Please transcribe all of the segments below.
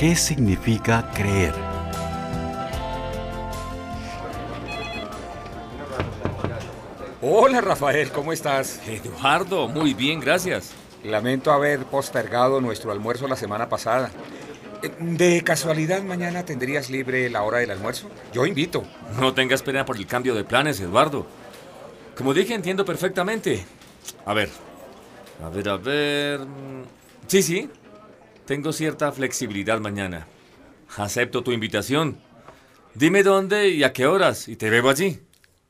¿Qué significa creer? Hola Rafael, ¿cómo estás? Eduardo, muy bien, gracias. Lamento haber postergado nuestro almuerzo la semana pasada. Eh, ¿De casualidad mañana tendrías libre la hora del almuerzo? Yo invito. No tengas pena por el cambio de planes, Eduardo. Como dije, entiendo perfectamente. A ver, a ver, a ver... Sí, sí, tengo cierta flexibilidad mañana. Acepto tu invitación. Dime dónde y a qué horas y te veo allí.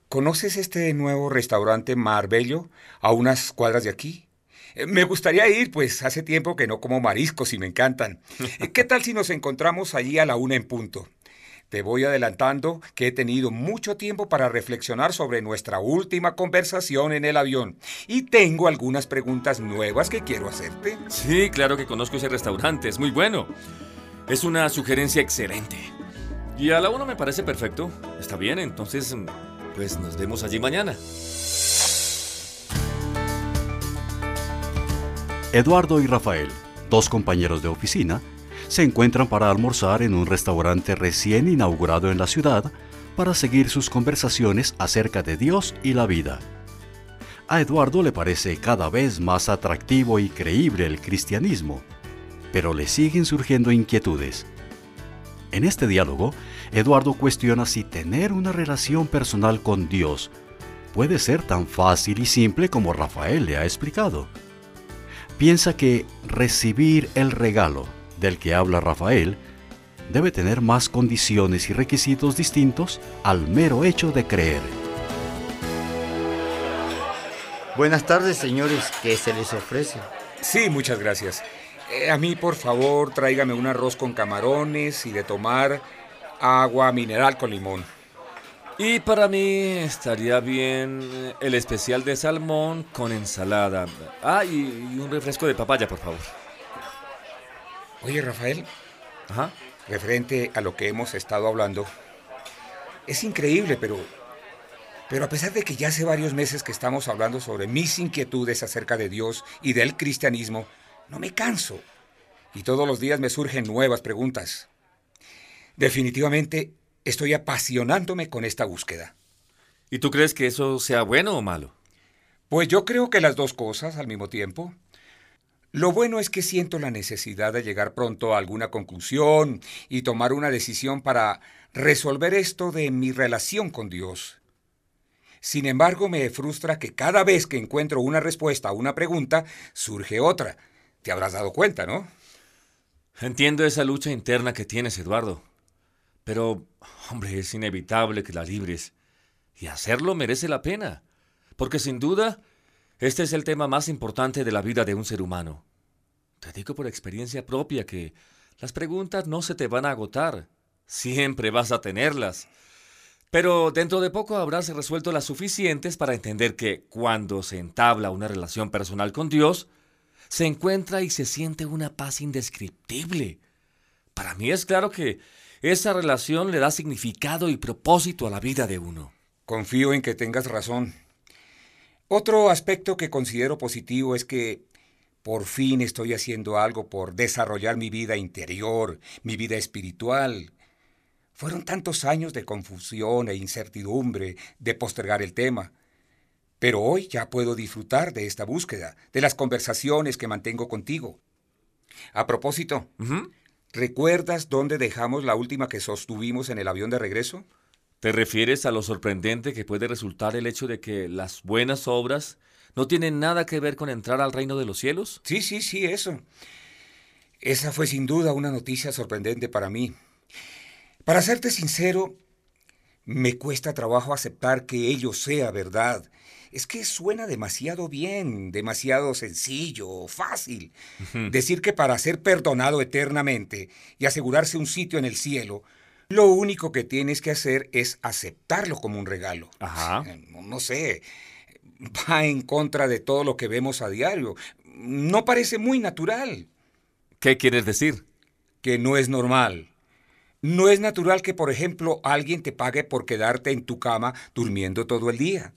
¿Conoces este nuevo restaurante Marbello a unas cuadras de aquí? Eh, Me gustaría ir, pues hace tiempo que no como mariscos y me encantan. ¿Qué tal si nos encontramos allí a la una en punto? Te voy adelantando que he tenido mucho tiempo para reflexionar sobre nuestra última conversación en el avión y tengo algunas preguntas nuevas que quiero hacerte. Sí, claro que conozco ese restaurante, es muy bueno. Es una sugerencia excelente. Y a la una me parece perfecto. Está bien, entonces, pues nos vemos allí mañana. Eduardo y Rafael, dos compañeros de oficina, se encuentran para almorzar en un restaurante recién inaugurado en la ciudad para seguir sus conversaciones acerca de Dios y la vida. A Eduardo le parece cada vez más atractivo y creíble el cristianismo, pero le siguen surgiendo inquietudes. En este diálogo, Eduardo cuestiona si tener una relación personal con Dios puede ser tan fácil y simple como Rafael le ha explicado. Piensa que recibir el regalo del que habla Rafael debe tener más condiciones y requisitos distintos al mero hecho de creer. Buenas tardes, señores. ¿Qué se les ofrece? Sí, muchas gracias. Eh, a mí, por favor, tráigame un arroz con camarones y de tomar agua mineral con limón. Y para mí estaría bien el especial de salmón con ensalada. Ah, y, y un refresco de papaya, por favor. Oye, Rafael, Ajá. referente a lo que hemos estado hablando, es increíble, pero pero a pesar de que ya hace varios meses que estamos hablando sobre mis inquietudes acerca de Dios y del cristianismo, no me canso. Y todos los días me surgen nuevas preguntas. Definitivamente estoy apasionándome con esta búsqueda. ¿Y tú crees que eso sea bueno o malo? Pues yo creo que las dos cosas al mismo tiempo. Lo bueno es que siento la necesidad de llegar pronto a alguna conclusión y tomar una decisión para resolver esto de mi relación con Dios. Sin embargo, me frustra que cada vez que encuentro una respuesta a una pregunta, surge otra. Te habrás dado cuenta, ¿no? Entiendo esa lucha interna que tienes, Eduardo. Pero, hombre, es inevitable que la libres. Y hacerlo merece la pena. Porque sin duda, este es el tema más importante de la vida de un ser humano. Te digo por experiencia propia que las preguntas no se te van a agotar. Siempre vas a tenerlas. Pero dentro de poco habrás resuelto las suficientes para entender que cuando se entabla una relación personal con Dios, se encuentra y se siente una paz indescriptible. Para mí es claro que esa relación le da significado y propósito a la vida de uno. Confío en que tengas razón. Otro aspecto que considero positivo es que por fin estoy haciendo algo por desarrollar mi vida interior, mi vida espiritual. Fueron tantos años de confusión e incertidumbre de postergar el tema. Pero hoy ya puedo disfrutar de esta búsqueda, de las conversaciones que mantengo contigo. A propósito. ¿recuerdas dónde dejamos la última que sostuvimos en el avión de regreso? ¿Te refieres a lo sorprendente que puede resultar el hecho de que las buenas obras no tienen nada que ver con entrar al reino de los cielos? Sí, sí, sí, eso. Esa fue sin duda una noticia sorprendente para mí. Para serte sincero, me cuesta trabajo aceptar que ello sea verdad. Es que suena demasiado bien, demasiado sencillo, fácil. Decir que para ser perdonado eternamente y asegurarse un sitio en el cielo, lo único que tienes que hacer es aceptarlo como un regalo. Ajá. Eh, No, no sé, va en contra de todo lo que vemos a diario. No parece muy natural, ¿Qué quieres decir? que no es normal. No es natural que, por ejemplo, alguien te pague por quedarte en tu cama durmiendo todo el día.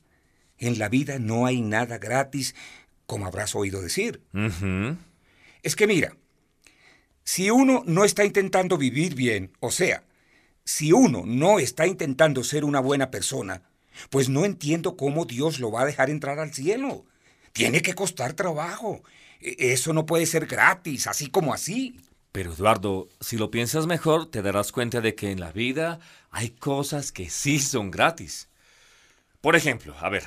En la vida no hay nada gratis, como habrás oído decir. Es que mira, Si uno no está intentando vivir bien, o sea, si uno no está intentando ser una buena persona, pues no entiendo cómo Dios lo va a dejar entrar al cielo. Tiene que costar trabajo. E, eso no puede ser gratis, así como así. Pero Eduardo, si lo piensas mejor, te darás cuenta de que en la vida hay cosas que sí son gratis. Por ejemplo, a ver,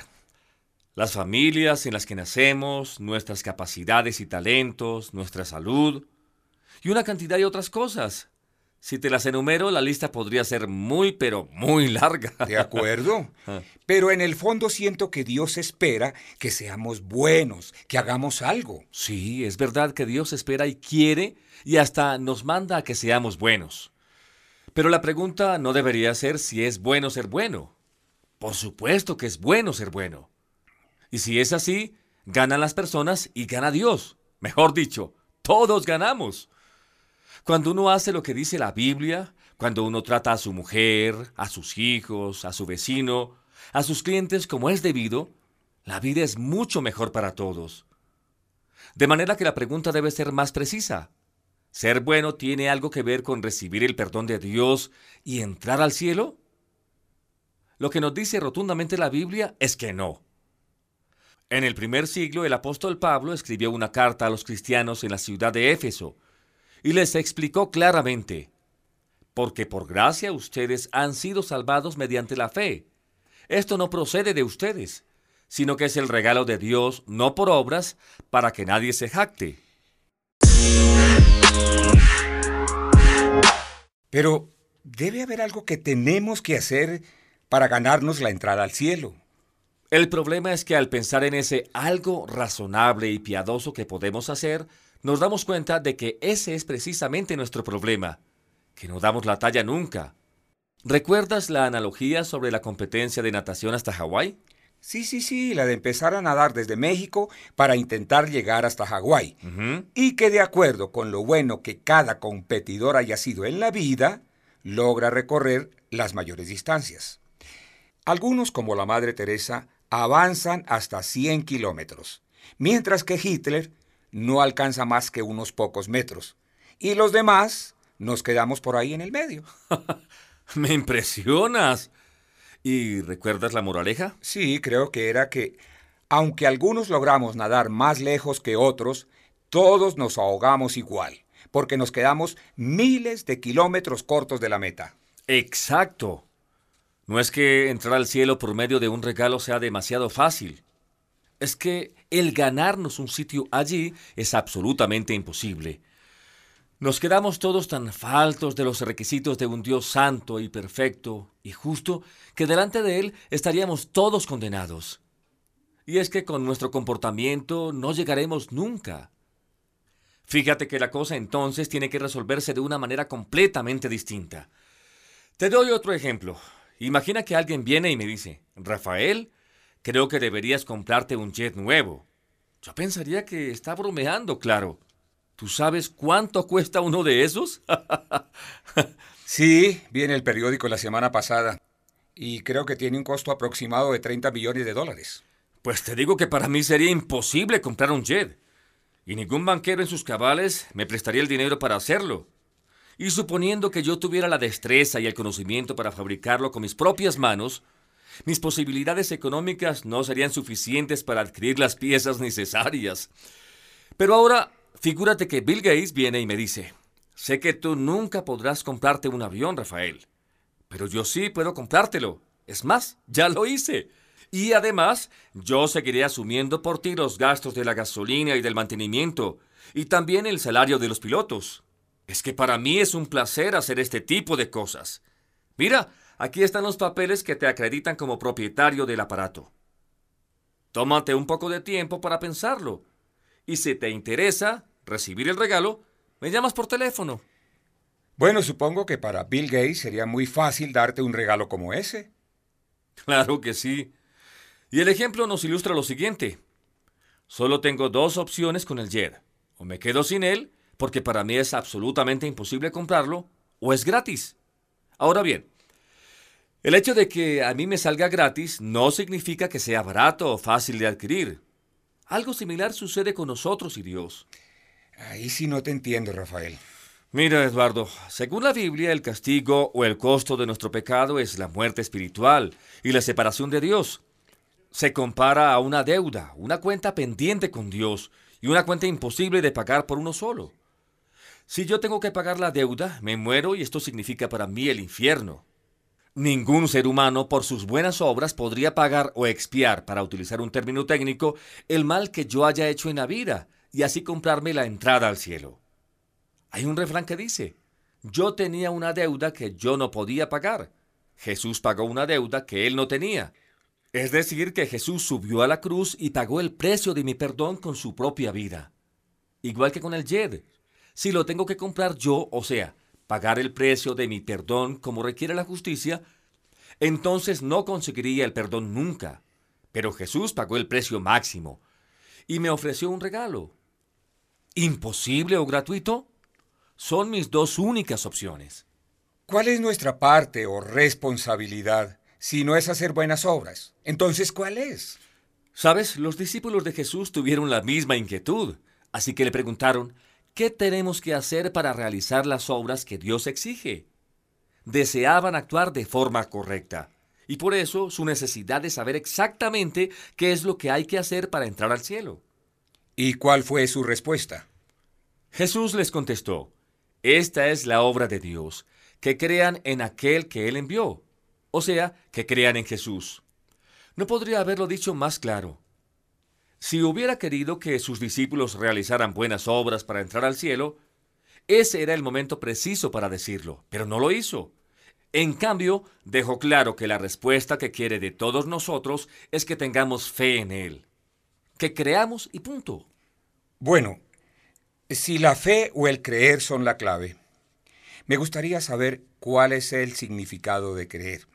las familias en las que nacemos, nuestras capacidades y talentos, nuestra salud y una cantidad de otras cosas. Si te las enumero, la lista podría ser muy, pero muy larga. De acuerdo. Ah. Pero en el fondo siento que Dios espera que seamos buenos, que hagamos algo. Sí, es verdad que Dios espera y quiere y hasta nos manda a que seamos buenos. Pero la pregunta no debería ser si es bueno ser bueno. Por supuesto que es bueno ser bueno. Y si es así, ganan las personas y gana Dios. Mejor dicho, todos ganamos. Cuando uno hace lo que dice la Biblia, cuando uno trata a su mujer, a sus hijos, a su vecino, a sus clientes como es debido, la vida es mucho mejor para todos. De manera que la pregunta debe ser más precisa. ¿Ser bueno tiene algo que ver con recibir el perdón de Dios y entrar al cielo? Lo que nos dice rotundamente la Biblia es que no. En el primer siglo el apóstol Pablo escribió una carta a los cristianos en la ciudad de Éfeso, y les explicó claramente, porque por gracia ustedes han sido salvados mediante la fe. Esto no procede de ustedes, sino que es el regalo de Dios, no por obras, para que nadie se jacte. Pero debe haber algo que tenemos que hacer para ganarnos la entrada al cielo. El problema es que al pensar en ese algo razonable y piadoso que podemos hacer, nos damos cuenta de que ese es precisamente nuestro problema, que no damos la talla nunca. ¿Recuerdas la analogía sobre la competencia de natación hasta Hawái? Sí, sí, sí, la de empezar a nadar desde México para intentar llegar hasta Hawái. Y que de acuerdo con lo bueno que cada competidor haya sido en la vida, logra recorrer las mayores distancias. Algunos, como la Madre Teresa, avanzan hasta 100 kilómetros, mientras que Hitler no alcanza más que unos pocos metros. Y los demás nos quedamos por ahí en el medio. Me impresionas. ¿Y recuerdas la moraleja? Sí, creo que era que, aunque algunos logramos nadar más lejos que otros, todos nos ahogamos igual, porque nos quedamos miles de kilómetros cortos de la meta. Exacto. No es que entrar al cielo por medio de un regalo sea demasiado fácil es que el ganarnos un sitio allí es absolutamente imposible. Nos quedamos todos tan faltos de los requisitos de un Dios santo y perfecto y justo que delante de Él estaríamos todos condenados. Y es que con nuestro comportamiento no llegaremos nunca. Fíjate que la cosa entonces tiene que resolverse de una manera completamente distinta. Te doy otro ejemplo. Imagina que alguien viene y me dice, Rafael, Creo que deberías comprarte un jet nuevo. Yo pensaría que está bromeando, claro. ¿Tú sabes cuánto cuesta uno de esos? sí, vi en el periódico la semana pasada. Y creo que tiene un costo aproximado de 30 millones de dólares. Pues te digo que para mí sería imposible comprar un jet. Y ningún banquero en sus cabales me prestaría el dinero para hacerlo. Y suponiendo que yo tuviera la destreza y el conocimiento para fabricarlo con mis propias manos, mis posibilidades económicas no serían suficientes para adquirir las piezas necesarias. Pero ahora, figúrate que Bill Gates viene y me dice, sé que tú nunca podrás comprarte un avión, Rafael, pero yo sí puedo comprártelo. Es más, ya lo hice. Y además, yo seguiré asumiendo por ti los gastos de la gasolina y del mantenimiento, y también el salario de los pilotos. Es que para mí es un placer hacer este tipo de cosas. Mira, Aquí están los papeles que te acreditan como propietario del aparato. Tómate un poco de tiempo para pensarlo. Y si te interesa recibir el regalo, me llamas por teléfono. Bueno, supongo que para Bill Gates sería muy fácil darte un regalo como ese. Claro que sí. Y el ejemplo nos ilustra lo siguiente. Solo tengo dos opciones con el Jet. O me quedo sin él, porque para mí es absolutamente imposible comprarlo, o es gratis. Ahora bien, el hecho de que a mí me salga gratis no significa que sea barato o fácil de adquirir. Algo similar sucede con nosotros y Dios. Ahí sí no te entiendo, Rafael. Mira, Eduardo, según la Biblia, el castigo o el costo de nuestro pecado es la muerte espiritual y la separación de Dios. Se compara a una deuda, una cuenta pendiente con Dios y una cuenta imposible de pagar por uno solo. Si yo tengo que pagar la deuda, me muero y esto significa para mí el infierno. Ningún ser humano por sus buenas obras podría pagar o expiar, para utilizar un término técnico, el mal que yo haya hecho en la vida y así comprarme la entrada al cielo. Hay un refrán que dice, yo tenía una deuda que yo no podía pagar. Jesús pagó una deuda que él no tenía. Es decir, que Jesús subió a la cruz y pagó el precio de mi perdón con su propia vida. Igual que con el YED. Si lo tengo que comprar yo, o sea, pagar el precio de mi perdón como requiere la justicia, entonces no conseguiría el perdón nunca. Pero Jesús pagó el precio máximo y me ofreció un regalo. ¿Imposible o gratuito? Son mis dos únicas opciones. ¿Cuál es nuestra parte o responsabilidad si no es hacer buenas obras? Entonces, ¿cuál es? Sabes, los discípulos de Jesús tuvieron la misma inquietud, así que le preguntaron, ¿Qué tenemos que hacer para realizar las obras que Dios exige? Deseaban actuar de forma correcta, y por eso su necesidad de saber exactamente qué es lo que hay que hacer para entrar al cielo. ¿Y cuál fue su respuesta? Jesús les contestó, Esta es la obra de Dios, que crean en aquel que Él envió, o sea, que crean en Jesús. No podría haberlo dicho más claro. Si hubiera querido que sus discípulos realizaran buenas obras para entrar al cielo, ese era el momento preciso para decirlo, pero no lo hizo. En cambio, dejó claro que la respuesta que quiere de todos nosotros es que tengamos fe en Él, que creamos y punto. Bueno, si la fe o el creer son la clave, me gustaría saber cuál es el significado de creer.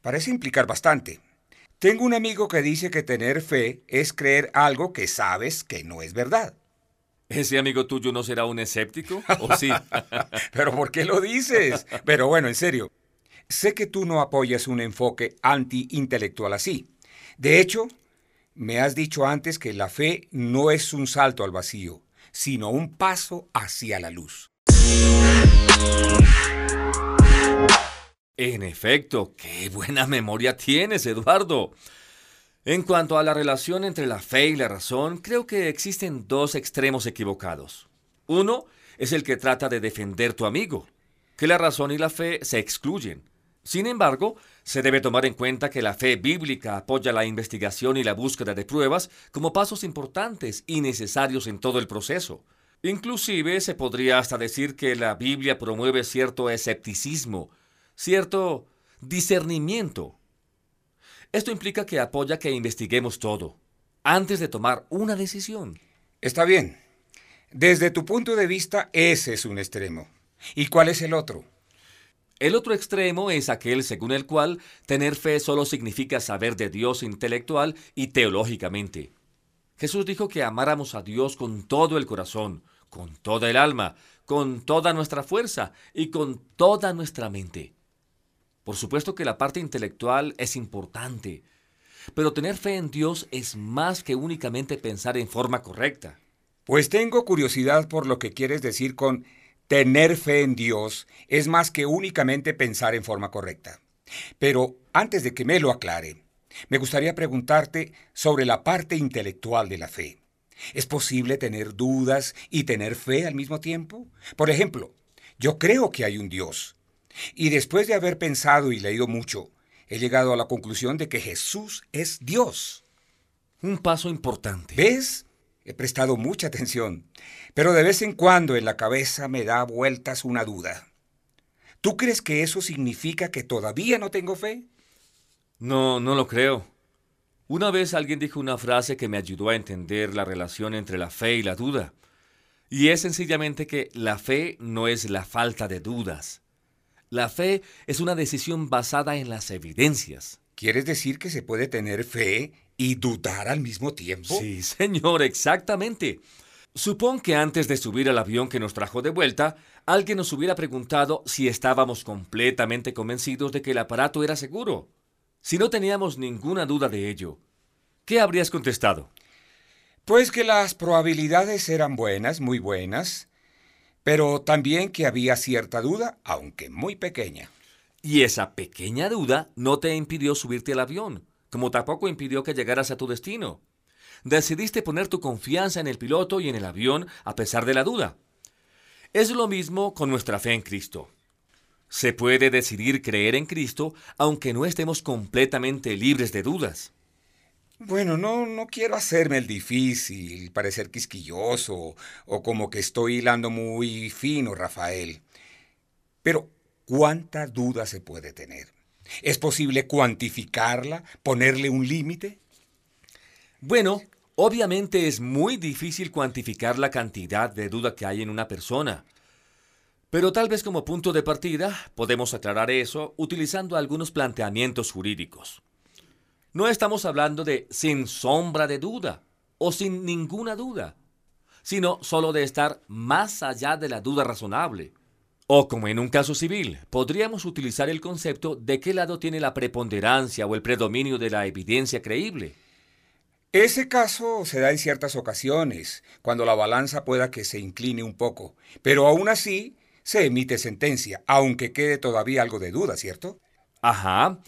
Parece implicar bastante. Tengo un amigo que dice que tener fe es creer algo que sabes que no es verdad. ¿Ese amigo tuyo no será un escéptico? ¿O sí? Pero ¿por qué lo dices? Pero bueno, en serio. Sé que tú no apoyas un enfoque anti-intelectual así. De hecho, me has dicho antes que la fe no es un salto al vacío, sino un paso hacia la luz. En efecto, qué buena memoria tienes, Eduardo. En cuanto a la relación entre la fe y la razón, creo que existen dos extremos equivocados. Uno es el que trata de defender tu amigo, que la razón y la fe se excluyen. Sin embargo, se debe tomar en cuenta que la fe bíblica apoya la investigación y la búsqueda de pruebas como pasos importantes y necesarios en todo el proceso. Inclusive se podría hasta decir que la Biblia promueve cierto escepticismo cierto discernimiento. Esto implica que apoya que investiguemos todo antes de tomar una decisión. Está bien. Desde tu punto de vista, ese es un extremo. ¿Y cuál es el otro? El otro extremo es aquel según el cual tener fe solo significa saber de Dios intelectual y teológicamente. Jesús dijo que amáramos a Dios con todo el corazón, con toda el alma, con toda nuestra fuerza y con toda nuestra mente. Por supuesto que la parte intelectual es importante, pero tener fe en Dios es más que únicamente pensar en forma correcta. Pues tengo curiosidad por lo que quieres decir con tener fe en Dios es más que únicamente pensar en forma correcta. Pero antes de que me lo aclare, me gustaría preguntarte sobre la parte intelectual de la fe. ¿Es posible tener dudas y tener fe al mismo tiempo? Por ejemplo, yo creo que hay un Dios, y después de haber pensado y leído mucho, he llegado a la conclusión de que Jesús es Dios. Un paso importante. ¿Ves? He prestado mucha atención, pero de vez en cuando en la cabeza me da vueltas una duda. ¿Tú crees que eso significa que todavía no tengo fe? No, no lo creo. Una vez alguien dijo una frase que me ayudó a entender la relación entre la fe y la duda. Y es sencillamente que la fe no es la falta de dudas. La fe es una decisión basada en las evidencias. ¿Quieres decir que se puede tener fe y dudar al mismo tiempo? Sí, señor, exactamente. Supón que antes de subir al avión que nos trajo de vuelta, alguien nos hubiera preguntado si estábamos completamente convencidos de que el aparato era seguro. Si no teníamos ninguna duda de ello, ¿qué habrías contestado? Pues que las probabilidades eran buenas, muy buenas, pero también que había cierta duda, aunque muy pequeña. Y esa pequeña duda no te impidió subirte al avión, como tampoco impidió que llegaras a tu destino. Decidiste poner tu confianza en el piloto y en el avión a pesar de la duda. Es lo mismo con nuestra fe en Cristo. Se puede decidir creer en Cristo aunque no estemos completamente libres de dudas. Bueno, no, no quiero hacerme el difícil, parecer quisquilloso o como que estoy hilando muy fino, Rafael. Pero, ¿cuánta duda se puede tener? ¿Es posible cuantificarla, ponerle un límite? Bueno, obviamente es muy difícil cuantificar la cantidad de duda que hay en una persona. Pero tal vez como punto de partida podemos aclarar eso utilizando algunos planteamientos jurídicos. No estamos hablando de sin sombra de duda o sin ninguna duda, sino solo de estar más allá de la duda razonable. O como en un caso civil, podríamos utilizar el concepto de qué lado tiene la preponderancia o el predominio de la evidencia creíble. Ese caso se da en ciertas ocasiones, cuando la balanza pueda que se incline un poco, pero aún así se emite sentencia, aunque quede todavía algo de duda, ¿cierto? Ajá.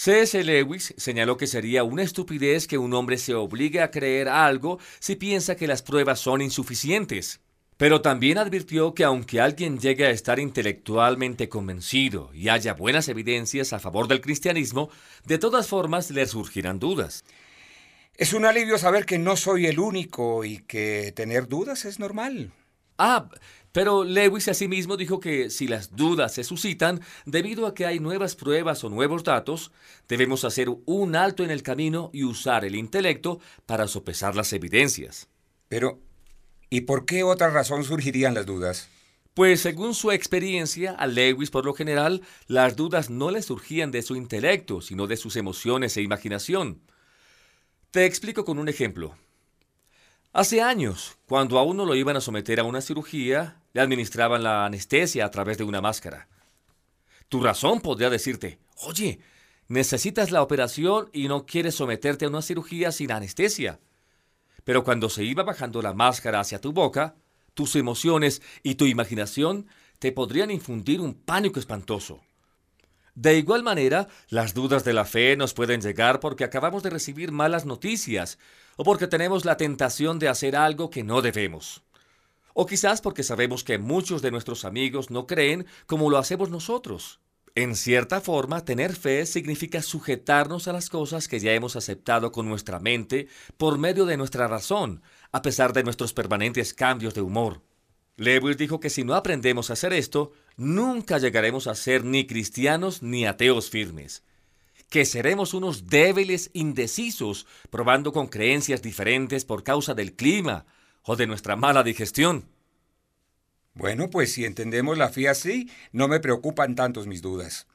C.S. Lewis señaló que sería una estupidez que un hombre se obligue a creer algo si piensa que las pruebas son insuficientes. Pero también advirtió que aunque alguien llegue a estar intelectualmente convencido y haya buenas evidencias a favor del cristianismo, de todas formas le surgirán dudas. Es un alivio saber que no soy el único y que tener dudas es normal. Ah, pero Lewis asimismo dijo que si las dudas se suscitan debido a que hay nuevas pruebas o nuevos datos, debemos hacer un alto en el camino y usar el intelecto para sopesar las evidencias. Pero, ¿y por qué otra razón surgirían las dudas? Pues según su experiencia, a Lewis por lo general, las dudas no le surgían de su intelecto, sino de sus emociones e imaginación. Te explico con un ejemplo. Hace años, cuando a uno lo iban a someter a una cirugía, administraban la anestesia a través de una máscara. Tu razón podría decirte, oye, necesitas la operación y no quieres someterte a una cirugía sin anestesia. Pero cuando se iba bajando la máscara hacia tu boca, tus emociones y tu imaginación te podrían infundir un pánico espantoso. De igual manera, las dudas de la fe nos pueden llegar porque acabamos de recibir malas noticias o porque tenemos la tentación de hacer algo que no debemos. O quizás porque sabemos que muchos de nuestros amigos no creen como lo hacemos nosotros. En cierta forma, tener fe significa sujetarnos a las cosas que ya hemos aceptado con nuestra mente por medio de nuestra razón, a pesar de nuestros permanentes cambios de humor. Lewis dijo que si no aprendemos a hacer esto, nunca llegaremos a ser ni cristianos ni ateos firmes. Que seremos unos débiles indecisos, probando con creencias diferentes por causa del clima o de nuestra mala digestión. Bueno, pues si entendemos la fe así, no me preocupan tantos mis dudas.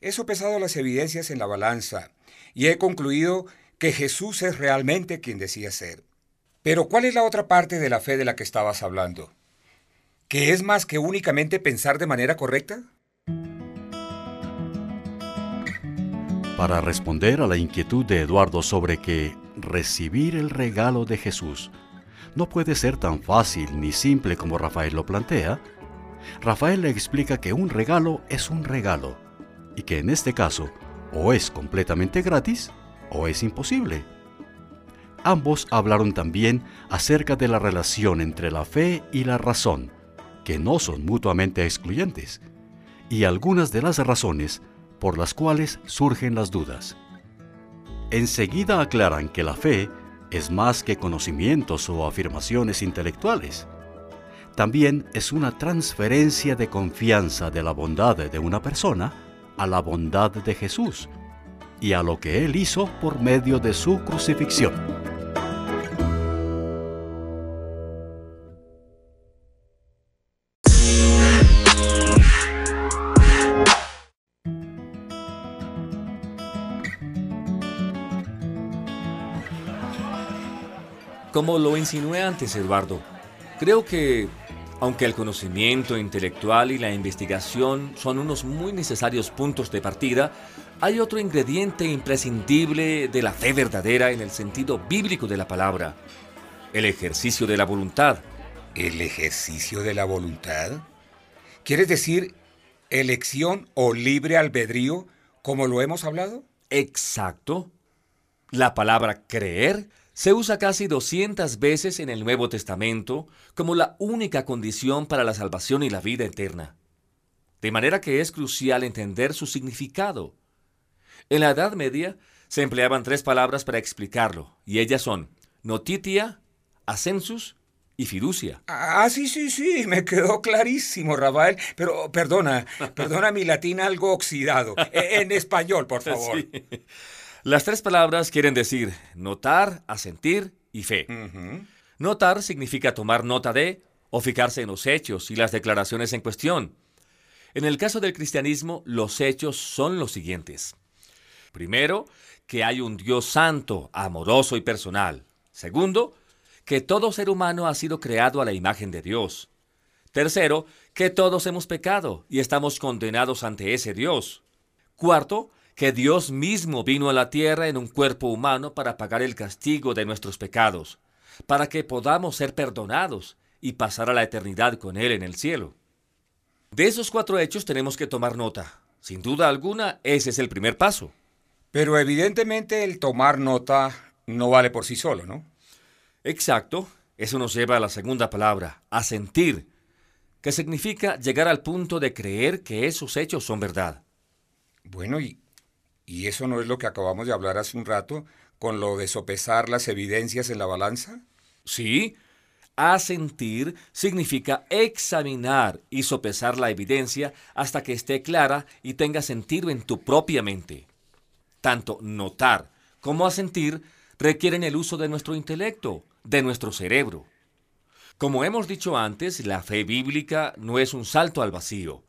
He sopesado las evidencias en la balanza y he concluido que Jesús es realmente quien decía ser. Pero ¿cuál es la otra parte de la fe de la que estabas hablando? ¿Que es más que únicamente pensar de manera correcta? Para responder a la inquietud de Eduardo sobre que recibir el regalo de Jesús no puede ser tan fácil ni simple como Rafael lo plantea, Rafael le explica que un regalo es un regalo y que en este caso o es completamente gratis o es imposible. Ambos hablaron también acerca de la relación entre la fe y la razón, que no son mutuamente excluyentes, y algunas de las razones por las cuales surgen las dudas. Enseguida aclaran que la fe es más que conocimientos o afirmaciones intelectuales. También es una transferencia de confianza de la bondad de una persona a la bondad de Jesús y a lo que Él hizo por medio de su crucifixión. Como lo insinué antes, Eduardo, creo que, aunque el conocimiento intelectual y la investigación son unos muy necesarios puntos de partida, hay otro ingrediente imprescindible de la fe verdadera en el sentido bíblico de la palabra, el ejercicio de la voluntad, ¿El ejercicio de la voluntad? ¿Quieres decir elección o libre albedrío, como lo hemos hablado? Exacto. La palabra creer se usa casi 200 veces en el Nuevo Testamento como la única condición para la salvación y la vida eterna. De manera que es crucial entender su significado. En la Edad Media se empleaban tres palabras para explicarlo, y ellas son notitia, ascensus y fiducia. Ah, sí, sí, sí, me quedó clarísimo, Rafael. Pero perdona, perdona mi latín algo oxidado. E, en español, por favor. Sí. Las tres palabras quieren decir notar, asentir y fe. Notar significa tomar nota de o fijarse en los hechos y las declaraciones en cuestión. En el caso del cristianismo, los hechos son los siguientes. Primero, que hay un Dios santo, amoroso y personal. Segundo, que todo ser humano ha sido creado a la imagen de Dios. Tercero, que todos hemos pecado y estamos condenados ante ese Dios. Cuarto, que Dios mismo vino a la tierra en un cuerpo humano para pagar el castigo de nuestros pecados, para que podamos ser perdonados y pasar a la eternidad con Él en el cielo. De esos cuatro hechos tenemos que tomar nota. Sin duda alguna, ese es el primer paso. Pero evidentemente el tomar nota no vale por sí solo, ¿no? Exacto, eso nos lleva a la segunda palabra, asentir, que significa llegar al punto de creer que esos hechos son verdad. Bueno, y, y eso no es lo que acabamos de hablar hace un rato con lo de sopesar las evidencias en la balanza. Sí, asentir significa examinar y sopesar la evidencia hasta que esté clara y tenga sentido en tu propia mente. Tanto notar como asentir requieren el uso de nuestro intelecto, de nuestro cerebro. Como hemos dicho antes, la fe bíblica no es un salto al vacío.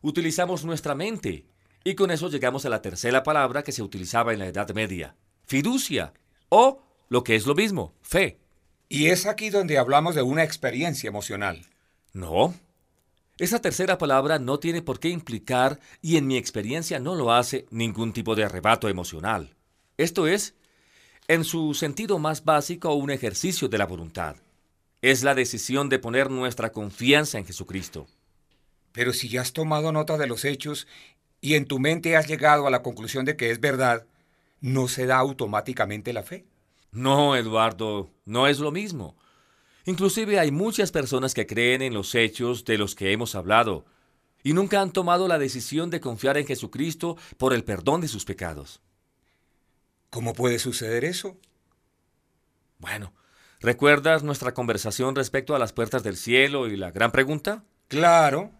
Utilizamos nuestra mente y con eso llegamos a la tercera palabra que se utilizaba en la Edad Media, fiducia, o lo que es lo mismo, fe. Y es aquí donde hablamos de una experiencia emocional. No. Esa tercera palabra no tiene por qué implicar, y en mi experiencia no lo hace, ningún tipo de arrebato emocional. Esto es, en su sentido más básico, un ejercicio de la voluntad. Es la decisión de poner nuestra confianza en Jesucristo. Pero si ya has tomado nota de los hechos y en tu mente has llegado a la conclusión de que es verdad, ¿no se da automáticamente la fe? No, Eduardo, no es lo mismo. Inclusive hay muchas personas que creen en los hechos de los que hemos hablado y nunca han tomado la decisión de confiar en Jesucristo por el perdón de sus pecados. ¿Cómo puede suceder eso? Bueno, ¿recuerdas nuestra conversación respecto a las puertas del cielo y la gran pregunta? Claro.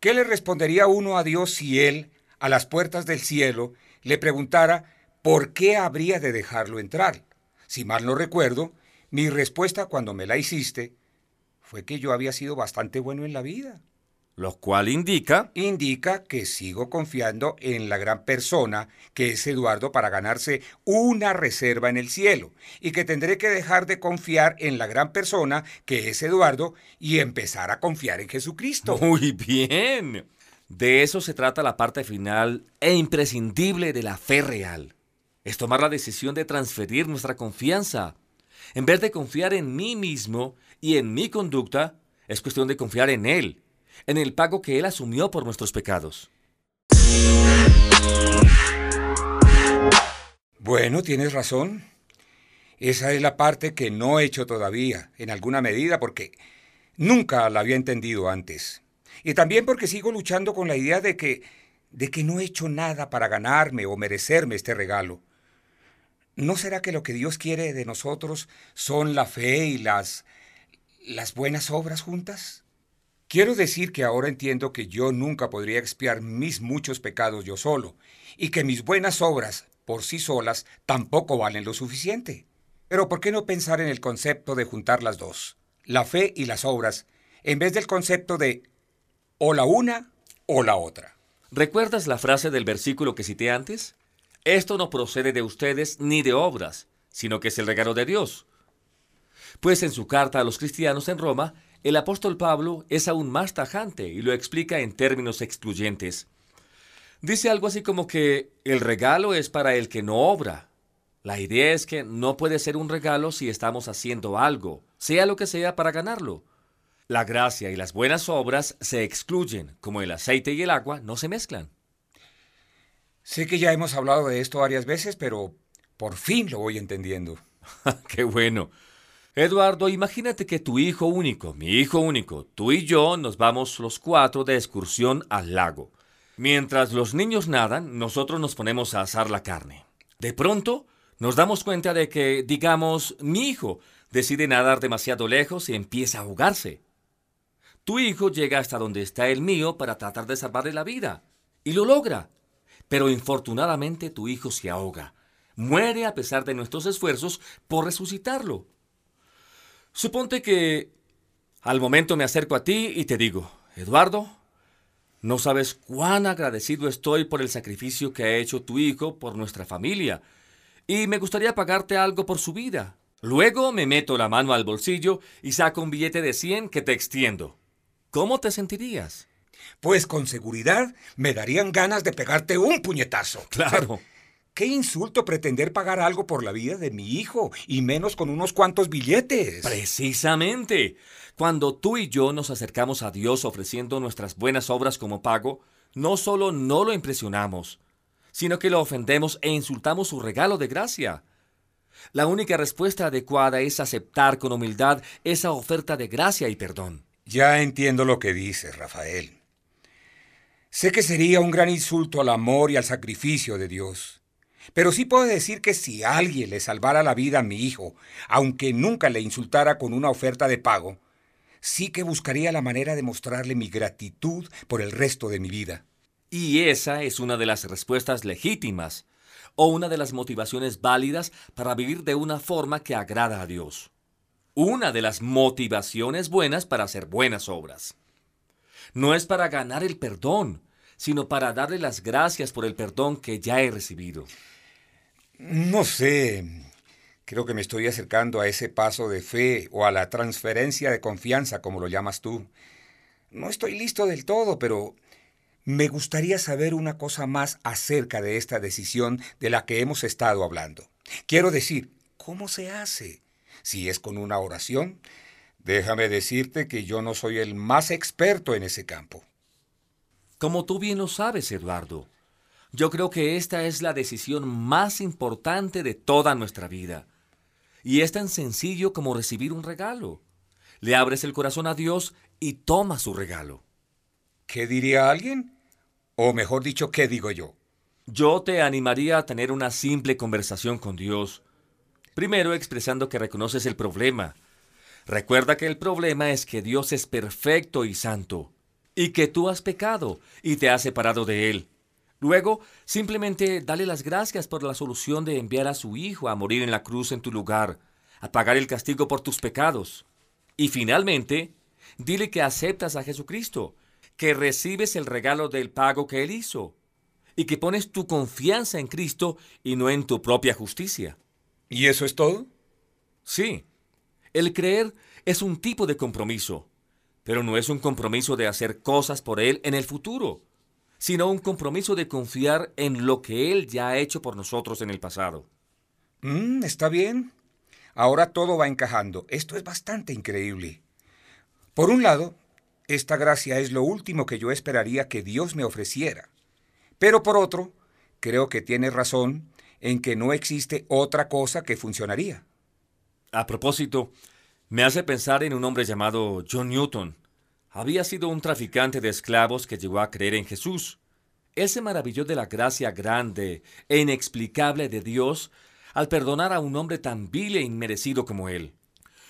¿Qué le respondería uno a Dios si Él, a las puertas del cielo, le preguntara por qué habría de dejarlo entrar? Si mal no recuerdo, mi respuesta cuando me la hiciste fue que yo había sido bastante bueno en la vida. Lo cual indica... Indica que sigo confiando en la gran persona que es Eduardo para ganarse una reserva en el cielo y que tendré que dejar de confiar en la gran persona que es Eduardo y empezar a confiar en Jesucristo. Muy bien. De eso se trata la parte final e imprescindible de la fe real. Es tomar la decisión de transferir nuestra confianza. En vez de confiar en mí mismo y en mi conducta, es cuestión de confiar en Él, en el pago que Él asumió por nuestros pecados. Bueno, tienes razón. Esa es la parte que no he hecho todavía, en alguna medida, porque nunca la había entendido antes. Y también porque sigo luchando con la idea de que de que no he hecho nada para ganarme o merecerme este regalo. ¿No será que lo que Dios quiere de nosotros son la fe y las las buenas obras juntas? Quiero decir que ahora entiendo que yo nunca podría expiar mis muchos pecados yo solo, y que mis buenas obras, por sí solas, tampoco valen lo suficiente. Pero ¿por qué no pensar en el concepto de juntar las dos, la fe y las obras, en vez del concepto de o la una o la otra? ¿Recuerdas la frase del versículo que cité antes? Esto no procede de ustedes ni de obras, sino que es el regalo de Dios. Pues en su carta a los cristianos en Roma, el apóstol Pablo es aún más tajante y lo explica en términos excluyentes. Dice algo así como que el regalo es para el que no obra. La idea es que no puede ser un regalo si estamos haciendo algo, sea lo que sea, para ganarlo. La gracia y las buenas obras se excluyen, como el aceite y el agua no se mezclan. Sé que ya hemos hablado de esto varias veces, pero por fin lo voy entendiendo. ¡Qué bueno! Eduardo, imagínate que tu hijo único, mi hijo único, tú y yo nos vamos los cuatro de excursión al lago. Mientras los niños nadan, nosotros nos ponemos a asar la carne. De pronto, nos damos cuenta de que, digamos, mi hijo decide nadar demasiado lejos y empieza a ahogarse. Tu hijo llega hasta donde está el mío para tratar de salvarle la vida. Y lo logra. Pero infortunadamente tu hijo se ahoga. Muere a pesar de nuestros esfuerzos por resucitarlo. Suponte que al momento me acerco a ti y te digo, Eduardo, no sabes cuán agradecido estoy por el sacrificio que ha hecho tu hijo por nuestra familia, y me gustaría pagarte algo por su vida. Luego me meto la mano al bolsillo y saco un billete de 100 que te extiendo. ¿Cómo te sentirías? Pues con seguridad me darían ganas de pegarte un puñetazo. Claro. Qué insulto pretender pagar algo por la vida de mi hijo, y menos con unos cuantos billetes. Precisamente. Cuando tú y yo nos acercamos a Dios ofreciendo nuestras buenas obras como pago, no solo no lo impresionamos, sino que lo ofendemos e insultamos su regalo de gracia. La única respuesta adecuada es aceptar con humildad esa oferta de gracia y perdón. Ya entiendo lo que dices, Rafael. Sé que sería un gran insulto al amor y al sacrificio de Dios. Pero sí puedo decir que si alguien le salvara la vida a mi hijo, aunque nunca le insultara con una oferta de pago, sí que buscaría la manera de mostrarle mi gratitud por el resto de mi vida. Y esa es una de las respuestas legítimas o una de las motivaciones válidas para vivir de una forma que agrada a Dios. Una de las motivaciones buenas para hacer buenas obras. No es para ganar el perdón, sino para darle las gracias por el perdón que ya he recibido. No sé. Creo que me estoy acercando a ese paso de fe o a la transferencia de confianza, como lo llamas tú. No estoy listo del todo, pero me gustaría saber una cosa más acerca de esta decisión de la que hemos estado hablando. Quiero decir, ¿cómo se hace? Si es con una oración, déjame decirte que yo no soy el más experto en ese campo. Como tú bien lo sabes, Eduardo, yo creo que esta es la decisión más importante de toda nuestra vida. Y es tan sencillo como recibir un regalo. Le abres el corazón a Dios y toma su regalo. ¿Qué diría alguien? O mejor dicho, ¿qué digo yo? Yo te animaría a tener una simple conversación con Dios. Primero expresando que reconoces el problema. Recuerda que el problema es que Dios es perfecto y santo, y que tú has pecado y te has separado de Él. Luego, simplemente dale las gracias por la solución de enviar a su Hijo a morir en la cruz en tu lugar, a pagar el castigo por tus pecados. Y finalmente, dile que aceptas a Jesucristo, que recibes el regalo del pago que Él hizo, y que pones tu confianza en Cristo y no en tu propia justicia. ¿Y eso es todo? Sí. El creer es un tipo de compromiso, pero no es un compromiso de hacer cosas por Él en el futuro sino un compromiso de confiar en lo que Él ya ha hecho por nosotros en el pasado. Mm, está bien. Ahora todo va encajando. Esto es bastante increíble. Por un lado, esta gracia es lo último que yo esperaría que Dios me ofreciera. Pero por otro, creo que tiene razón en que no existe otra cosa que funcionaría. A propósito, me hace pensar en un hombre llamado John Newton, había sido un traficante de esclavos que llegó a creer en Jesús. Él se maravilló de la gracia grande e inexplicable de Dios al perdonar a un hombre tan vil e inmerecido como él.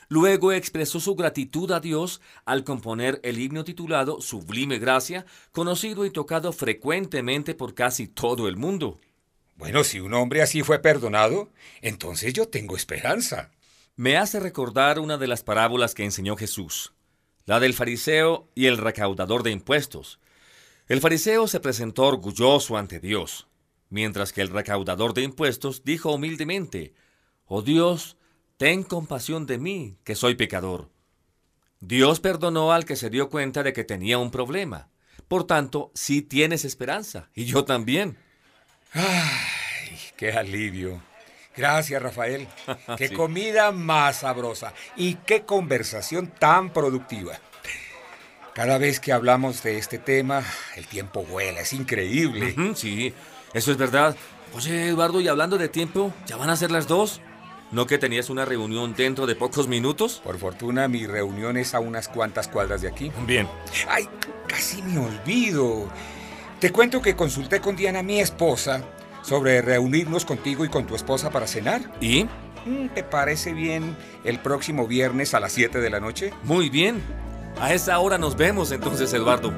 Luego expresó su gratitud a Dios al componer el himno titulado Sublime Gracia, conocido y tocado frecuentemente por casi todo el mundo. Bueno, si un hombre así fue perdonado, entonces yo tengo esperanza. Me hace recordar una de las parábolas que enseñó Jesús la del fariseo y el recaudador de impuestos. El fariseo se presentó orgulloso ante Dios, mientras que el recaudador de impuestos dijo humildemente, Oh Dios, ten compasión de mí, que soy pecador. Dios perdonó al que se dio cuenta de que tenía un problema. Por tanto, sí tienes esperanza, y yo también. ¡Ay, qué alivio! Gracias, Rafael. Qué comida más sabrosa y qué conversación tan productiva. Cada vez que hablamos de este tema, el tiempo vuela, es increíble. Sí, eso es verdad. Oye, Eduardo, y hablando de tiempo, ¿ya van a ser las dos? ¿No que tenías una reunión dentro de pocos minutos? Por fortuna, mi reunión es a unas cuantas cuadras de aquí. Bien. ¡Ay! Casi me olvido. Te cuento que consulté con Diana, mi esposa, sobre reunirnos contigo y con tu esposa para cenar. ¿Y? Mm, ¿Te parece bien el próximo viernes a las 7 de la noche? Muy bien. A esa hora nos vemos entonces, Eduardo.